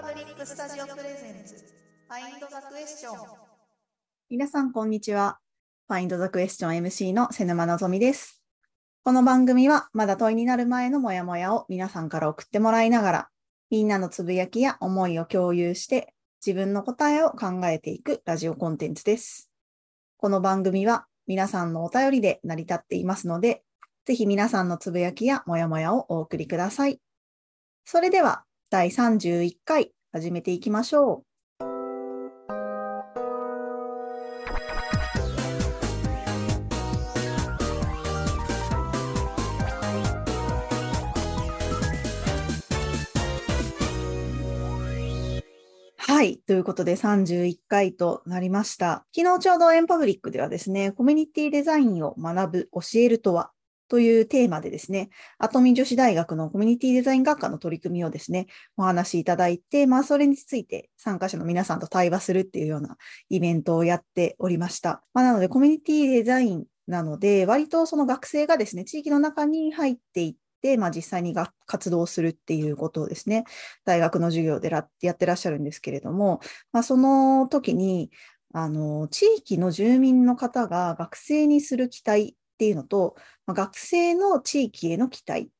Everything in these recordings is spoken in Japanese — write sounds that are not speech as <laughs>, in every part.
パブリックスタジオプレゼンツファインドザクエスチョン皆さん、こんにちは。Find the Question MC の瀬沼のぞみです。この番組は、まだ問いになる前のモヤモヤを皆さんから送ってもらいながら、みんなのつぶやきや思いを共有して、自分の答えを考えていくラジオコンテンツです。この番組は、皆さんのお便りで成り立っていますので、ぜひ皆さんのつぶやきやモヤモヤをお送りください。それでは、第31回始めていきましょう。はい。ということで31回となりました。昨日ちょうどエンパブリックではですね、コミュニティデザインを学ぶ、教えるとはというテーマでですね、アトミ女子大学のコミュニティデザイン学科の取り組みをですね、お話しいただいて、まあそれについて参加者の皆さんと対話するっていうようなイベントをやっておりました。まあなのでコミュニティデザインなので、割とその学生がですね、地域の中に入っていって、まあ、実際にが活動するっていうことをですね、大学の授業でやってらっしゃるんですけれども、まあ、その時に、あの、地域の住民の方が学生にする期待っていうのと、まあ、学生の地域への期待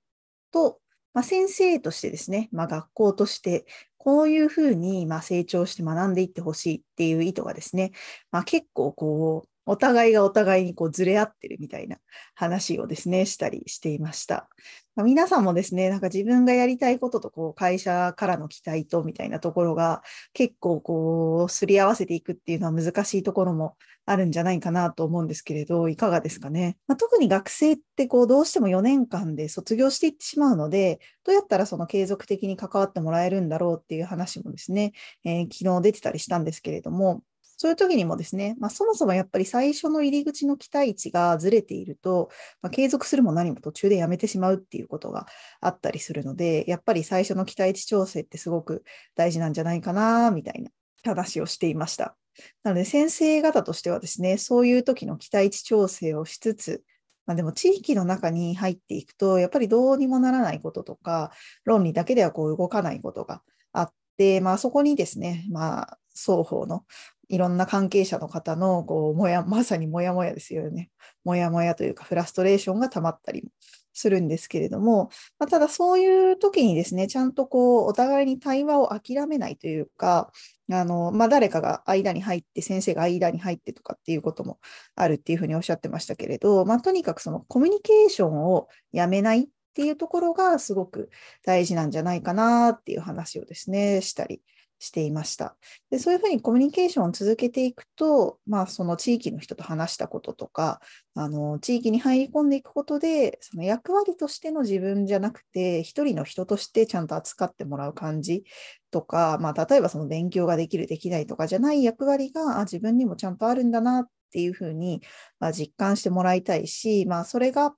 と、まあ、先生としてですね、まあ、学校として、こういうふうにま成長して学んでいってほしいっていう意図がですね、ま、結構こう、お互いがお互いにこうずれ合ってるみたいな話をですね、したりしていました。まあ、皆さんもですね、なんか自分がやりたいこととこう会社からの期待とみたいなところが結構こうすり合わせていくっていうのは難しいところもあるんじゃないかなと思うんですけれど、いかがですかね。まあ、特に学生ってこうどうしても4年間で卒業していってしまうので、どうやったらその継続的に関わってもらえるんだろうっていう話もですね、えー、昨日出てたりしたんですけれども、そういう時にもですね、まあ、そもそもやっぱり最初の入り口の期待値がずれていると、まあ、継続するも何も途中でやめてしまうっていうことがあったりするので、やっぱり最初の期待値調整ってすごく大事なんじゃないかな、みたいな話をしていました。なので先生方としてはですね、そういう時の期待値調整をしつつ、まあ、でも地域の中に入っていくと、やっぱりどうにもならないこととか、論理だけではこう動かないことがあって、まあそこにですね、まあ双方のいろんな関係者の方のこうもやまさにもやもやですよね。もやもやというかフラストレーションがたまったりもするんですけれども、まあ、ただそういう時にですね、ちゃんとこうお互いに対話を諦めないというか、あのまあ、誰かが間に入って、先生が間に入ってとかっていうこともあるっていうふうにおっしゃってましたけれど、まあ、とにかくそのコミュニケーションをやめないっていうところがすごく大事なんじゃないかなっていう話をですね、したりしていました。で、そういうふうにコミュニケーションを続けていくと、まあ、その地域の人と話したこととか、あの、地域に入り込んでいくことで、その役割としての自分じゃなくて、一人の人としてちゃんと扱ってもらう感じとか、まあ、例えばその勉強ができる、できないとかじゃない役割が、あ、自分にもちゃんとあるんだなっていうふうに、まあ、実感してもらいたいし、まあ、それが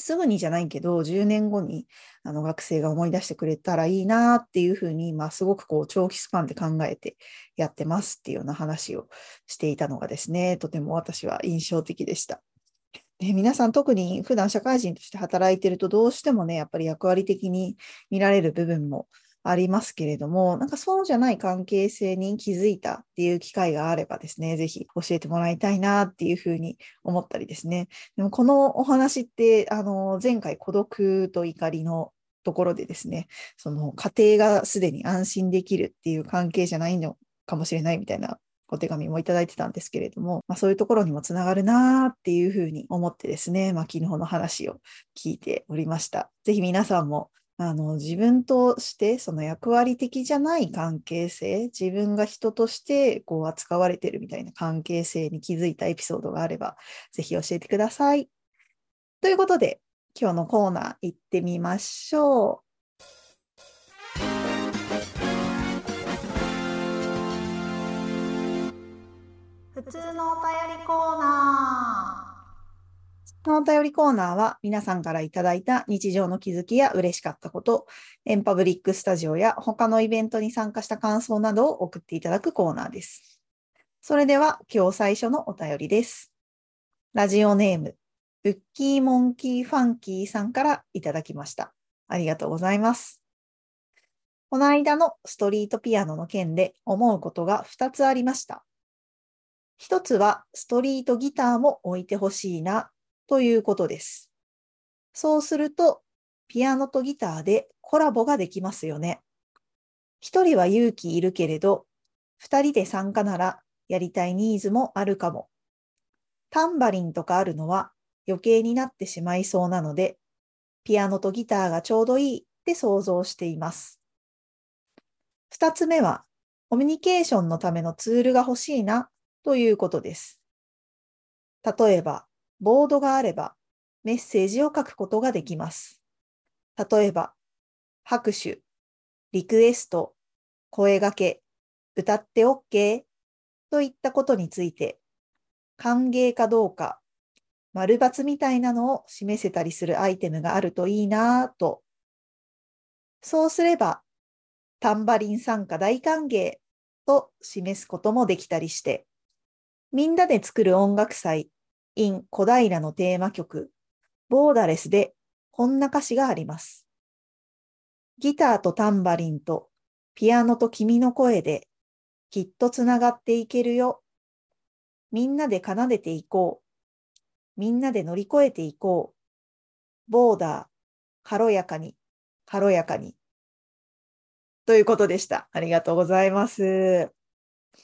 すぐにじゃないけど、10年後にあの学生が思い出してくれたらいいなっていうふうに、まあ、すごくこう長期スパンで考えてやってますっていうような話をしていたのがですね、とても私は印象的でした。で皆さん特に普段社会人として働いてるとどうしてもね、やっぱり役割的に見られる部分もありますけれども、なんかそうじゃない関係性に気づいたっていう機会があればですね、ぜひ教えてもらいたいなっていうふうに思ったりですね。でもこのお話って、あの、前回孤独と怒りのところでですね、その家庭がすでに安心できるっていう関係じゃないのかもしれないみたいなお手紙もいただいてたんですけれども、まあ、そういうところにもつながるなっていうふうに思ってですね、まあ、昨日の話を聞いておりました。ぜひ皆さんもあの自分としてその役割的じゃない関係性、自分が人としてこう扱われてるみたいな関係性に気づいたエピソードがあれば、ぜひ教えてください。ということで、今日のコーナー行ってみましょう。普通のお便りコーナー。このお便りコーナーは皆さんからいただいた日常の気づきや嬉しかったこと、エンパブリックスタジオや他のイベントに参加した感想などを送っていただくコーナーです。それでは今日最初のお便りです。ラジオネーム、ブッキーモンキーファンキーさんからいただきました。ありがとうございます。この間のストリートピアノの件で思うことが2つありました。1つはストリートギターも置いてほしいなということです。そうすると、ピアノとギターでコラボができますよね。1人は勇気いるけれど、2人で参加ならやりたいニーズもあるかも。タンバリンとかあるのは余計になってしまいそうなので、ピアノとギターがちょうどいいって想像しています。二つ目は、コミュニケーションのためのツールが欲しいなということです。例えば、ボードがあればメッセージを書くことができます。例えば、拍手、リクエスト、声掛け、歌って OK といったことについて、歓迎かどうか、丸抜みたいなのを示せたりするアイテムがあるといいなぁと。そうすれば、タンバリン参加大歓迎と示すこともできたりして、みんなで作る音楽祭 in 小平のテーマ曲、ボーダレスでこんな歌詞があります。ギターとタンバリンとピアノと君の声できっとつながっていけるよ。みんなで奏でていこう。みんなで乗り越えていこう。ボーダー、軽やかに、軽やかに。ということでした。ありがとうございます。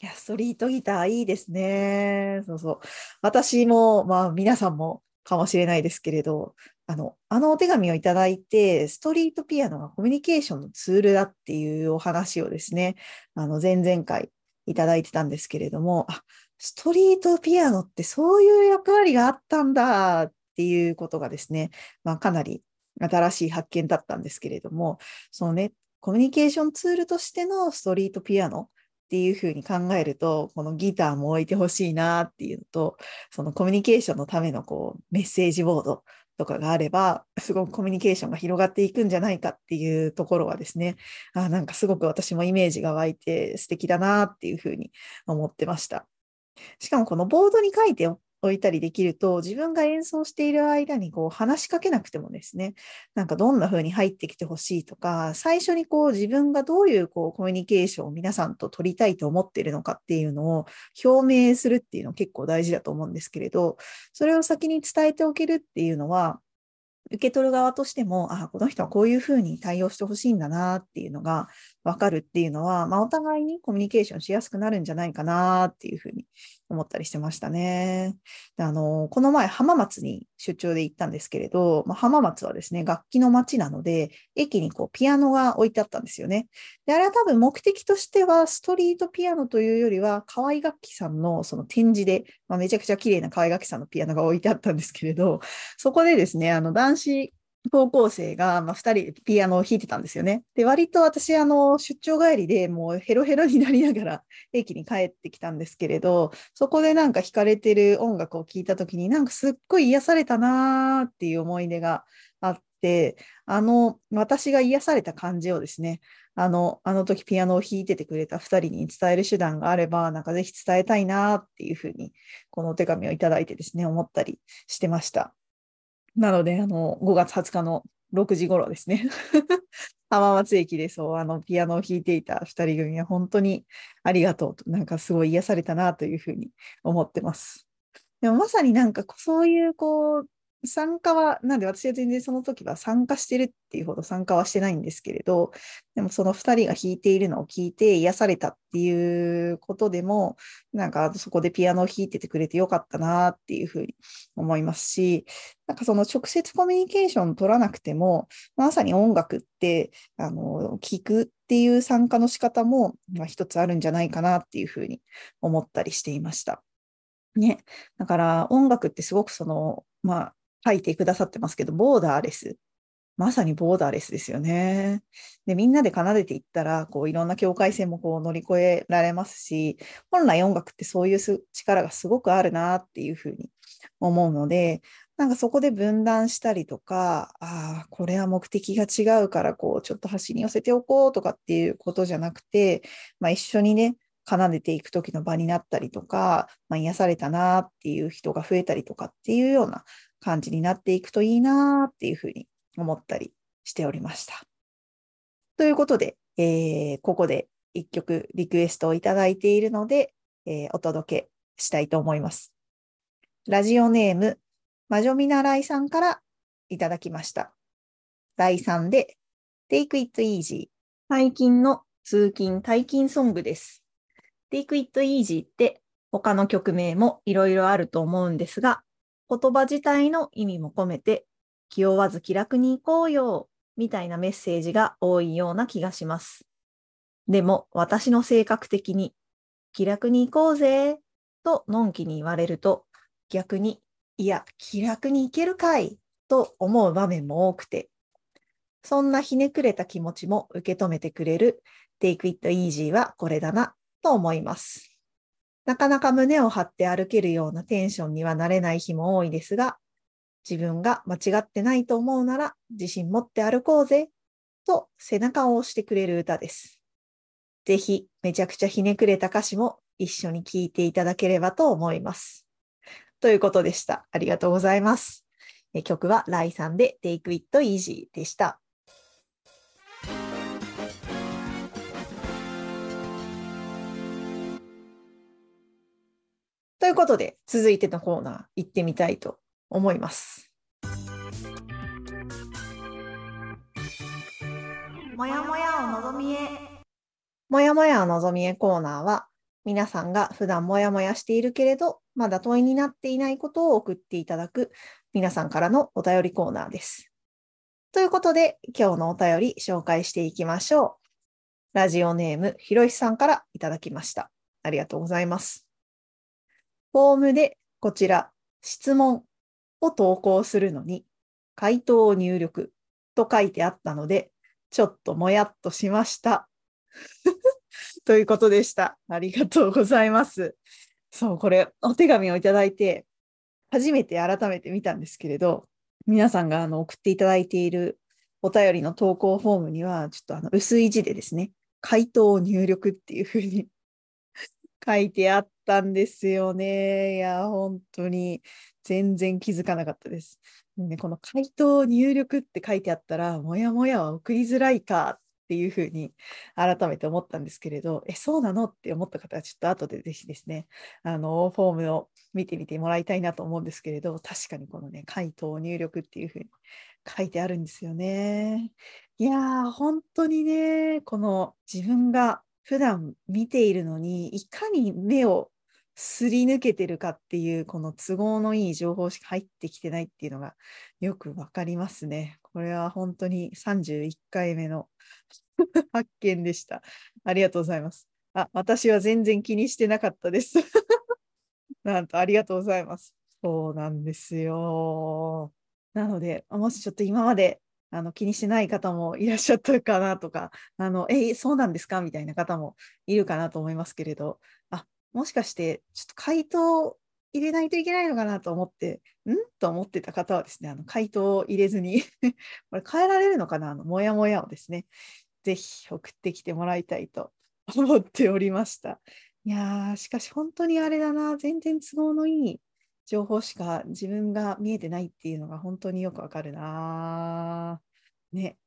いや、ストリートギターいいですね。そうそう。私も、まあ皆さんもかもしれないですけれど、あの、あのお手紙をいただいて、ストリートピアノがコミュニケーションのツールだっていうお話をですね、あの、前々回いただいてたんですけれども、あ、ストリートピアノってそういう役割があったんだっていうことがですね、まあかなり新しい発見だったんですけれども、そのね、コミュニケーションツールとしてのストリートピアノっていうふうに考えると、このギターも置いてほしいなっていうのと、そのコミュニケーションのためのこうメッセージボードとかがあれば、すごくコミュニケーションが広がっていくんじゃないかっていうところはですね、あなんかすごく私もイメージが湧いて素敵だなっていうふうに思ってました。しかもこのボードに書いておいたりできると、自分が演奏している間にこう話しかけなくてもですね、なんかどんな風に入ってきてほしいとか、最初にこう自分がどういうこうコミュニケーションを皆さんと取りたいと思っているのかっていうのを表明するっていうの結構大事だと思うんですけれど、それを先に伝えておけるっていうのは、受け取る側としても、あ、この人はこういうふうに対応してほしいんだなっていうのが分かるっていうのは、まあ、お互いにコミュニケーションしやすくなるんじゃないかなっていうふうに思ったりしてましたね。であの、この前浜松に出張で行ったんですけれど、まあ、浜松はですね、楽器の街なので、駅にこうピアノが置いてあったんですよね。で、あれは多分目的としては、ストリートピアノというよりは、河合楽器さんのその展示で、まあ、めちゃくちゃ綺麗な河合楽器さんのピアノが置いてあったんですけれど、そこでですね、あの、男子高校生が、まあ、2人ピアノを弾いてたんですよね。で、割と私、あの、出張帰りでもうヘロヘロになりながら駅に帰ってきたんですけれど、そこでなんか弾かれてる音楽を聴いたときに、なんかすっごい癒されたなーっていう思い出があって、あの、私が癒された感じをですね、あの、あの時ピアノを弾いててくれた2人に伝える手段があれば、なんかぜひ伝えたいなっていうふうに、このお手紙をいただいてですね、思ったりしてました。なので、あの、5月20日の6時頃ですね。<laughs> 浜松駅でそう、あの、ピアノを弾いていた2人組は本当にありがとうと、なんかすごい癒されたなというふうに思ってます。でもまさになんかそういうこう、参加は、なんで私は全然その時は参加してるっていうほど参加はしてないんですけれど、でもその2人が弾いているのを聞いて癒されたっていうことでも、なんかそこでピアノを弾いててくれてよかったなっていうふうに思いますし、なんかその直接コミュニケーション取らなくても、まさに音楽って、あの、聞くっていう参加の仕方も、まあ、一つあるんじゃないかなっていうふうに思ったりしていました。ね。だから音楽ってすごくその、まあ、書いてくださってますけど、ボーダーレス。まさにボーダーレスですよね。で、みんなで奏でていったら、こう、いろんな境界線もこう乗り越えられますし、本来音楽ってそういう力がすごくあるなっていうふうに思うので、なんかそこで分断したりとか、ああ、これは目的が違うから、こう、ちょっと端に寄せておこうとかっていうことじゃなくて、まあ一緒にね、奏でていく時の場になったりとか、まあ、癒されたなっていう人が増えたりとかっていうような感じになっていくといいなっていうふうに思ったりしておりました。ということで、えーここで一曲リクエストをいただいているので、えーお届けしたいと思います。ラジオネーム、魔女見習いさんからいただきました。第3で、Take It Easy。最近の通勤・退勤ソングです。Take It Easy って他の曲名もいろいろあると思うんですが、言葉自体の意味も込めて、気負わず気楽に行こうよ、みたいなメッセージが多いような気がします。でも私の性格的に、気楽に行こうぜ、とのんきに言われると、逆に、いや、気楽に行けるかい、と思う場面も多くて、そんなひねくれた気持ちも受け止めてくれる Take It Easy はこれだなと思います。なかなか胸を張って歩けるようなテンションにはなれない日も多いですが、自分が間違ってないと思うなら自信持って歩こうぜと背中を押してくれる歌です。ぜひめちゃくちゃひねくれた歌詞も一緒に聴いていただければと思います。ということでした。ありがとうございます。曲はライさんで Take It Easy でした。ということで、続いてのコーナー行ってみたいと思います。もやもやをのぞみへ。もやもやお望みへコーナーは、皆さんが普段もやもやしているけれど、まだ問いになっていないことを送っていただく皆さんからのお便りコーナーです。ということで、今日のお便り紹介していきましょう。ラジオネームひろしさんからいただきました。ありがとうございます。フォームでこちら、質問を投稿するのに、回答を入力と書いてあったので、ちょっともやっとしました。<laughs> ということでした。ありがとうございます。そう、これ、お手紙をいただいて、初めて改めて見たんですけれど、皆さんがあの送っていただいているお便りの投稿フォームには、ちょっとあの薄い字でですね、回答を入力っていうふうに <laughs> 書いてあったんですよね。いや、本当に全然気づかなかったです。ね、この回答入力って書いてあったら、もやもやは送りづらいかっていうふうに改めて思ったんですけれど、え、そうなのって思った方はちょっと後でぜひですね、あの、フォームを見てみてもらいたいなと思うんですけれど、確かにこのね、回答入力っていうふうに書いてあるんですよね。いやー、本当にね、この自分が普段見ているのに、いかに目をすり抜けてるかっていう、この都合のいい情報しか入ってきてないっていうのがよくわかりますね。これは本当に31回目の <laughs> 発見でした。ありがとうございます。あ、私は全然気にしてなかったです。<laughs> なんとありがとうございます。そうなんですよ。なので、もしちょっと今まであの気にしてない方もいらっしゃったかなとか、あの、え、そうなんですか？みたいな方もいるかなと思いますけれど、あ、もしかして、ちょっと回答入れないといけないのかなと思って、ん？と思ってた方はですね、あの回答を入れずに <laughs> これ変えられるのかな？あの、もやもやをですね、ぜひ送ってきてもらいたいと思っておりました。いやー、しかし本当にあれだな、全然都合のいい情報しか自分が見えてないっていうのが本当によくわかるな。ね。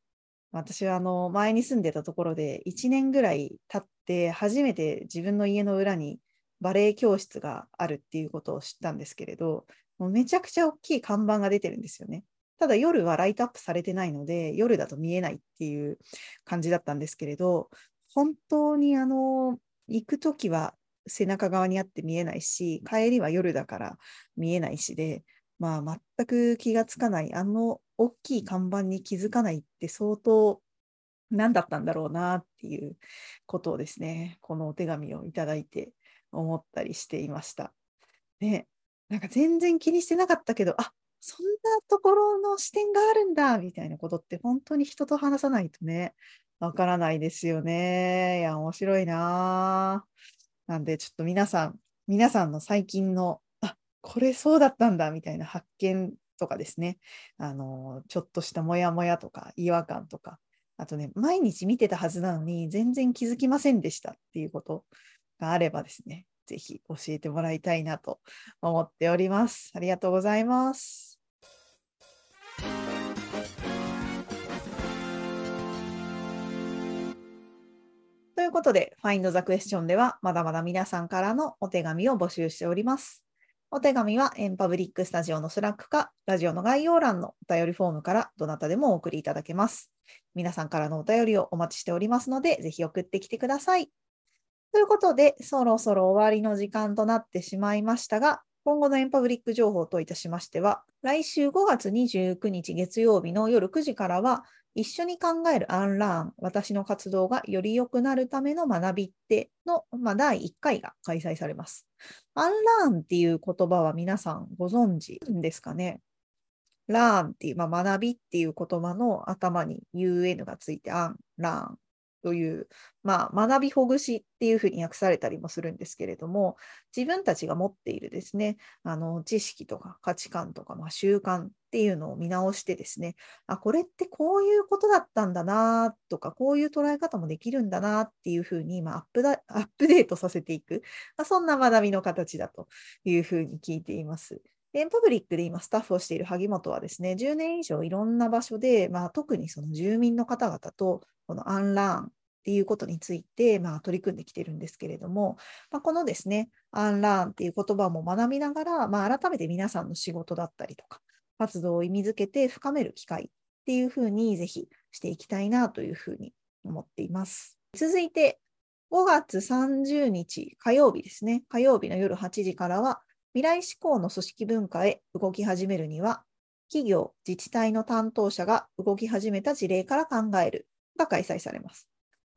私はあの前に住んでたところで1年ぐらい経って初めて自分の家の裏にバレエ教室があるっていうことを知ったんですけれど、もうめちゃくちゃ大きい看板が出てるんですよね。ただ夜はライトアップされてないので、夜だと見えないっていう感じだったんですけれど、本当にあの、行くときは背中側にあって見えないし、帰りは夜だから見えないしで、まあ全く気がつかない、あの大きい看板に気づかないって相当何だったんだろうなっていうことをですね、このお手紙をいただいて思ったりしていました。ね、なんか全然気にしてなかったけど、あそんなところの視点があるんだみたいなことって本当に人と話さないとね、わからないですよね。いや、面白いななんで、ちょっと皆さん、皆さんの最近の、あこれそうだったんだみたいな発見とかですね、あの、ちょっとしたモヤモヤとか違和感とか、あとね、毎日見てたはずなのに全然気づきませんでしたっていうことがあればですね、ぜひ教えてもらいたいなと思っております。ありがとうございます。ということで、Find the Question では、まだまだ皆さんからのお手紙を募集しております。お手紙は、エンパブリックスタジオのスラックか、ラジオの概要欄のお便りフォームからどなたでもお送りいただけます。皆さんからのお便りをお待ちしておりますので、ぜひ送ってきてください。ということで、そろそろ終わりの時間となってしまいましたが、今後のエンパブリック情報といたしましては、来週5月29日月曜日の夜9時からは、一緒に考えるアンラーン、私の活動がより良くなるための学びっての、まあ、第1回が開催されます。アンラーンっていう言葉は皆さんご存知ですかね？ラーンっていう、まあ、学びっていう言葉の頭に UN がついてアン、ラーンという、まあ、学びほぐしっていうふうに訳されたりもするんですけれども、自分たちが持っているですね、あの知識とか価値観とか、まあ、習慣っていうのを見直してですね、あ、これってこういうことだったんだなとか、こういう捉え方もできるんだなっていうふうに、まあ、アップアップデートさせていく、まあ、そんな学びの形だというふうに聞いています。エンパブリックで今スタッフをしている萩本はですね、10年以上いろんな場所で、まあ、特にその住民の方々とこのアンラーンっていうことについて、まあ、取り組んできてるんですけれども、まあ、このですね、アンラーンっていう言葉も学びながら、まあ、改めて皆さんの仕事だったりとか、活動を意味づけて深める機会っていうふうにぜひしていきたいなというふうに思っています。続いて、5月30日火曜日ですね、火曜日の夜8時からは、未来志向の組織文化へ動き始めるには、企業、自治体の担当者が動き始めた事例から考えるが開催されます。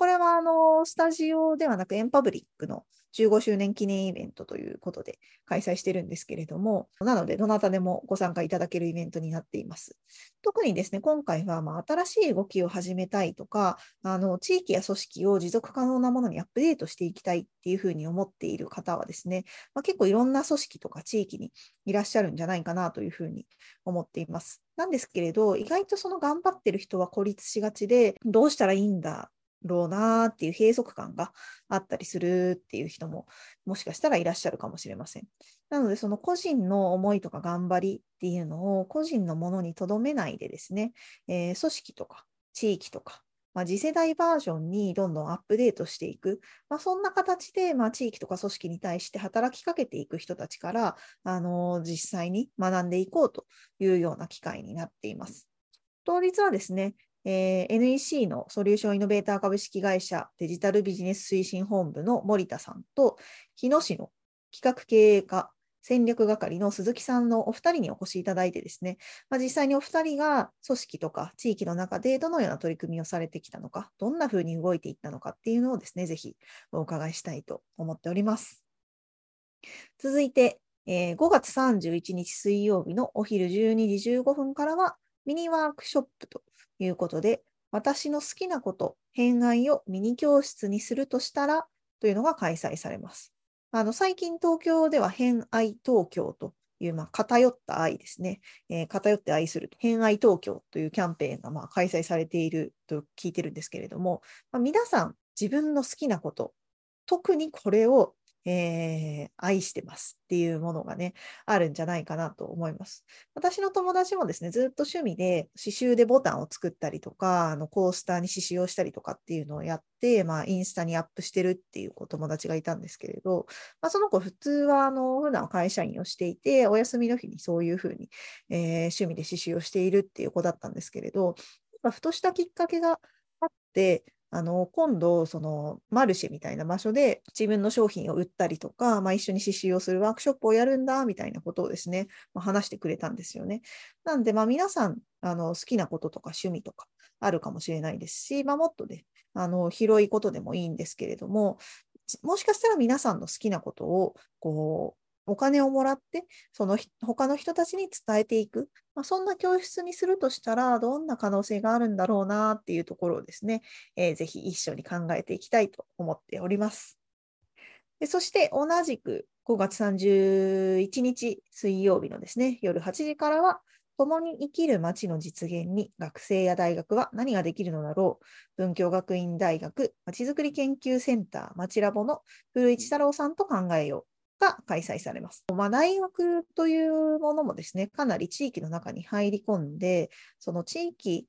これはあのスタジオではなくエンパブリックの15周年記念イベントということで開催してるんですけれども、なのでどなたでもご参加いただけるイベントになっています。特にですね、今回はまあ新しい動きを始めたいとか、あの地域や組織を持続可能なものにアップデートしていきたいっていうふうに思っている方はですね、まあ、結構いろんな組織とか地域にいらっしゃるんじゃないかなというふうに思っています。なんですけれど、意外とその頑張ってる人は孤立しがちで、どうしたらいいんだろうなっていう閉塞感があったりするっていう人ももしかしたらいらっしゃるかもしれません。なのでその個人の思いとか頑張りっていうのを個人のものにとどめないでですね、えー、組織とか地域とか、まあ、次世代バージョンにどんどんアップデートしていく、まあ、そんな形で、まあ、地域とか組織に対して働きかけていく人たちから、あの、実際に学んでいこうというような機会になっています。当日はですね、えー、NEC のソリューションイノベーター株式会社デジタルビジネス推進本部の森田さんと、日野市の企画経営課戦略係の鈴木さんのお二人にお越しいただいてですね、まあ、実際にお二人が組織とか地域の中でどのような取り組みをされてきたのか、どんなふうに動いていったのかっていうのをですね、ぜひお伺いしたいと思っております。続いて、えー、5月31日水曜日のお昼12時15分からはミニワークショップということで、私の好きなこと、偏愛をミニ教室にするとしたらというのが開催されます。あの最近東京では偏愛東京という、まあ、偏った愛ですね、えー、偏って愛する偏愛東京というキャンペーンがまあ開催されていると聞いてるんですけれども、まあ、皆さん自分の好きなこと、特にこれをえー、愛してますっていうものがね、あるんじゃないかなと思います。私の友達もですね、ずっと趣味で刺繍でボタンを作ったりとか、あのコースターに刺繍をしたりとかっていうのをやって、まあ、インスタにアップしてるっていうお友達がいたんですけれど、まあ、その子普通はあの普段会社員をしていて、お休みの日にそういうふうに、えー、趣味で刺繍をしているっていう子だったんですけれど、まあ、ふとしたきっかけがあって、あの今度、そのマルシェみたいな場所で自分の商品を売ったりとか、まあ、一緒に刺繍をするワークショップをやるんだみたいなことをですね、まあ、話してくれたんですよね。なんで、まあ、皆さんあの好きなこととか趣味とかあるかもしれないですし、まあ、もっとね、あの広いことでもいいんですけれども、もしかしたら皆さんの好きなことをこうお金をもらって、その他の人たちに伝えていく、まあ、そんな教室にするとしたら、どんな可能性があるんだろうなっていうところをですね、えー、ぜひ一緒に考えていきたいと思っております。でそして同じく5月31日水曜日のですね、夜8時からは、共に生きる街の実現に学生や大学は何ができるのだろう。文京学院大学まちづくり研究センターまちラボの古市太郎さんと考えよう。が開催されます。まあ、大学というものもですね、かなり地域の中に入り込んで、その地域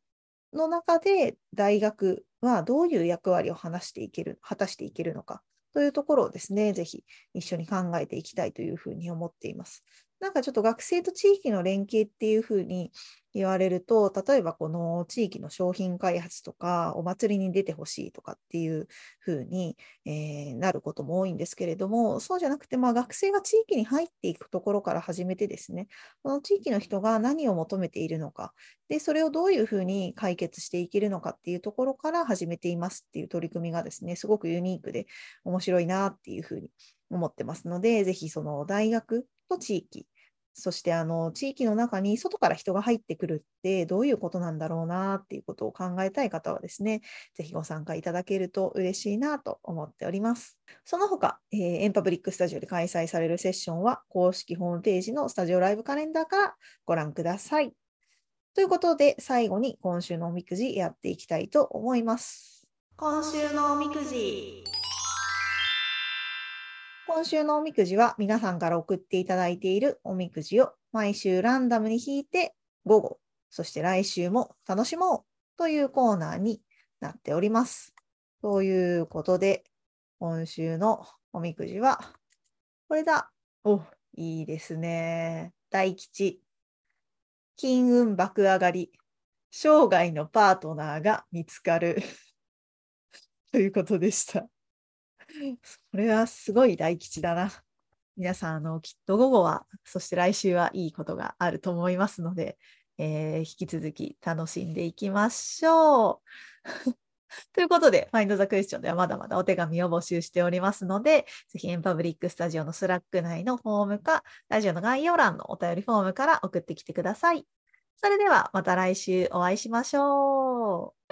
の中で大学はどういう役割を話していける、果たしていけるのかというところをですね、ぜひ一緒に考えていきたいというふうに思っています。なんかちょっと学生と地域の連携っていうふうに言われると、例えばこの地域の商品開発とか、お祭りに出てほしいとかっていうふうに、えー、なることも多いんですけれども、そうじゃなくて、まあ、学生が地域に入っていくところから始めてですね、この地域の人が何を求めているのか、で、それをどういうふうに解決していけるのかっていうところから始めていますっていう取り組みがですね、すごくユニークで面白いなっていうふうに思ってますので、ぜひその大学と地域そしてあの地域の中に外から人が入ってくるってどういうことなんだろうなっていうことを考えたい方はですね、ぜひご参加いただけると嬉しいなと思っております。その他、えー、エンパブリックスタジオで開催されるセッションは公式ホームページのスタジオライブカレンダーからご覧ください。ということで最後に今週のおみくじやっていきたいと思います。今週のおみくじ。今週のおみくじは皆さんから送っていただいているおみくじを毎週ランダムに引いて午後、そして来週も楽しもうというコーナーになっております。ということで、今週のおみくじはこれだ。お、いいですね。大吉。金運爆上がり。生涯のパートナーが見つかる。ということでした。それはすごい大吉だな。皆さん、あの、きっと午後は、そして来週はいいことがあると思いますので、えー、引き続き楽しんでいきましょう。<laughs> ということで、Find the Question ではまだまだお手紙を募集しておりますので、ぜひエンパブリックスタジオのスラック内のフォームか、ラジオの概要欄のお便りフォームから送ってきてください。それではまた来週お会いしましょう。